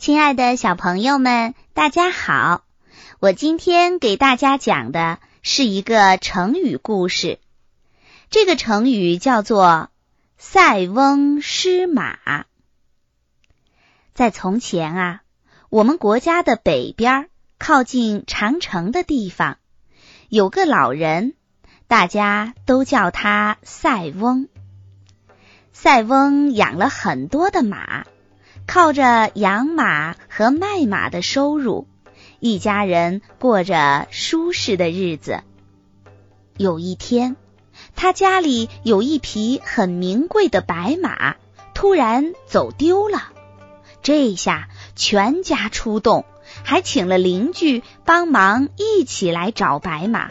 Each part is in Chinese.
亲爱的小朋友们，大家好！我今天给大家讲的是一个成语故事。这个成语叫做“塞翁失马”。在从前啊，我们国家的北边，靠近长城的地方，有个老人，大家都叫他塞翁。塞翁养了很多的马。靠着养马和卖马的收入，一家人过着舒适的日子。有一天，他家里有一匹很名贵的白马，突然走丢了。这下全家出动，还请了邻居帮忙一起来找白马。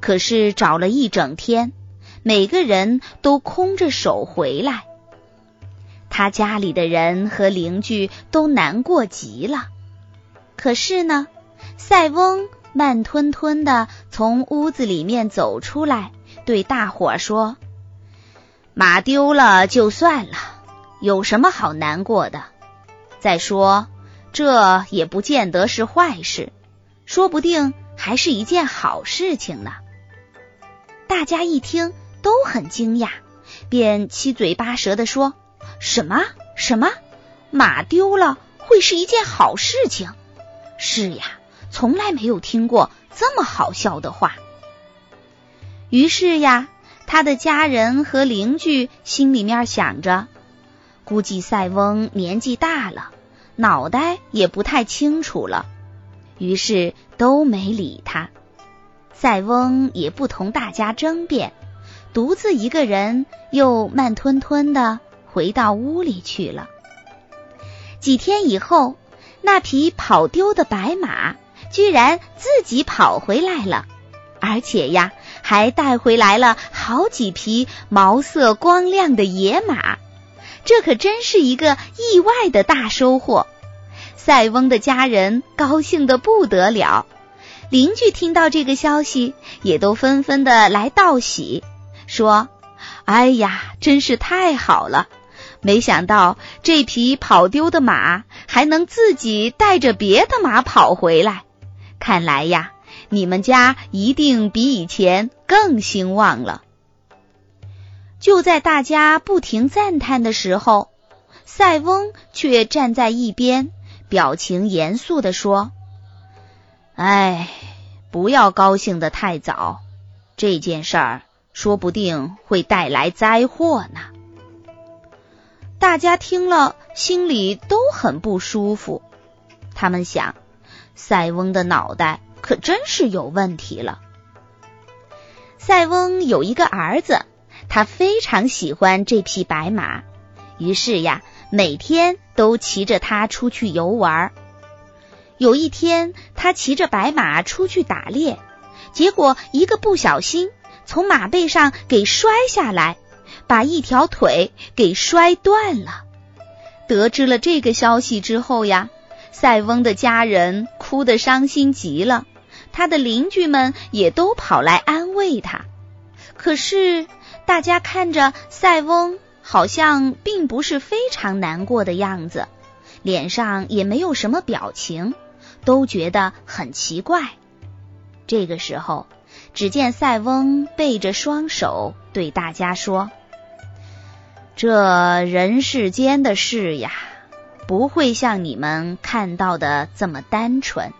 可是找了一整天，每个人都空着手回来。他家里的人和邻居都难过极了。可是呢，塞翁慢吞吞的从屋子里面走出来，对大伙说：“马丢了就算了，有什么好难过的？再说，这也不见得是坏事，说不定还是一件好事情呢。”大家一听都很惊讶，便七嘴八舌的说。什么什么？马丢了会是一件好事情？是呀，从来没有听过这么好笑的话。于是呀，他的家人和邻居心里面想着，估计塞翁年纪大了，脑袋也不太清楚了，于是都没理他。塞翁也不同大家争辩，独自一个人又慢吞吞的。回到屋里去了。几天以后，那匹跑丢的白马居然自己跑回来了，而且呀，还带回来了好几匹毛色光亮的野马。这可真是一个意外的大收获。塞翁的家人高兴的不得了，邻居听到这个消息，也都纷纷的来道喜，说：“哎呀，真是太好了！”没想到这匹跑丢的马还能自己带着别的马跑回来，看来呀，你们家一定比以前更兴旺了。就在大家不停赞叹的时候，塞翁却站在一边，表情严肃的说：“哎，不要高兴的太早，这件事儿说不定会带来灾祸呢。”大家听了，心里都很不舒服。他们想，塞翁的脑袋可真是有问题了。塞翁有一个儿子，他非常喜欢这匹白马，于是呀，每天都骑着它出去游玩。有一天，他骑着白马出去打猎，结果一个不小心，从马背上给摔下来。把一条腿给摔断了。得知了这个消息之后呀，塞翁的家人哭得伤心极了，他的邻居们也都跑来安慰他。可是大家看着塞翁，好像并不是非常难过的样子，脸上也没有什么表情，都觉得很奇怪。这个时候，只见塞翁背着双手对大家说。这人世间的事呀，不会像你们看到的这么单纯。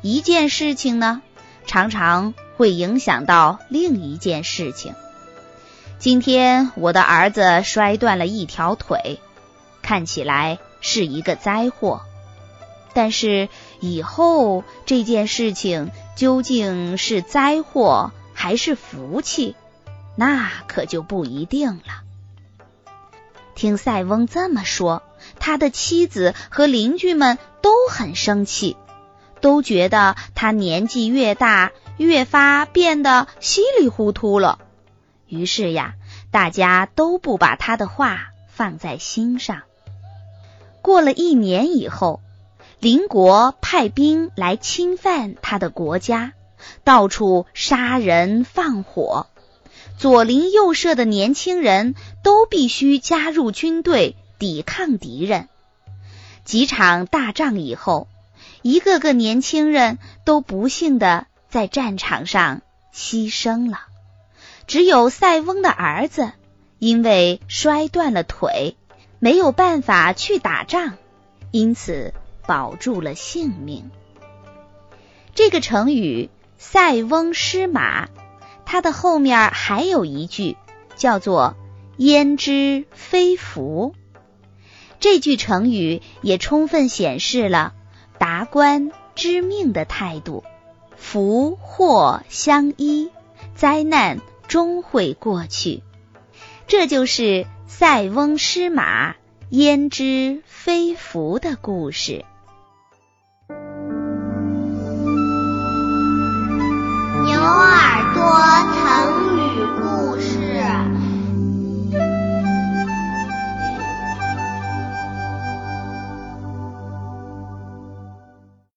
一件事情呢，常常会影响到另一件事情。今天我的儿子摔断了一条腿，看起来是一个灾祸。但是以后这件事情究竟是灾祸还是福气，那可就不一定了。听塞翁这么说，他的妻子和邻居们都很生气，都觉得他年纪越大，越发变得稀里糊涂了。于是呀，大家都不把他的话放在心上。过了一年以后，邻国派兵来侵犯他的国家，到处杀人放火。左邻右舍的年轻人都必须加入军队抵抗敌人。几场大仗以后，一个个年轻人都不幸的在战场上牺牲了，只有塞翁的儿子因为摔断了腿，没有办法去打仗，因此保住了性命。这个成语“塞翁失马”，它的后面还有一句叫做“焉知非福”。这句成语也充分显示了达观知命的态度，福祸相依，灾难终会过去。这就是“塞翁失马，焉知非福”的故事。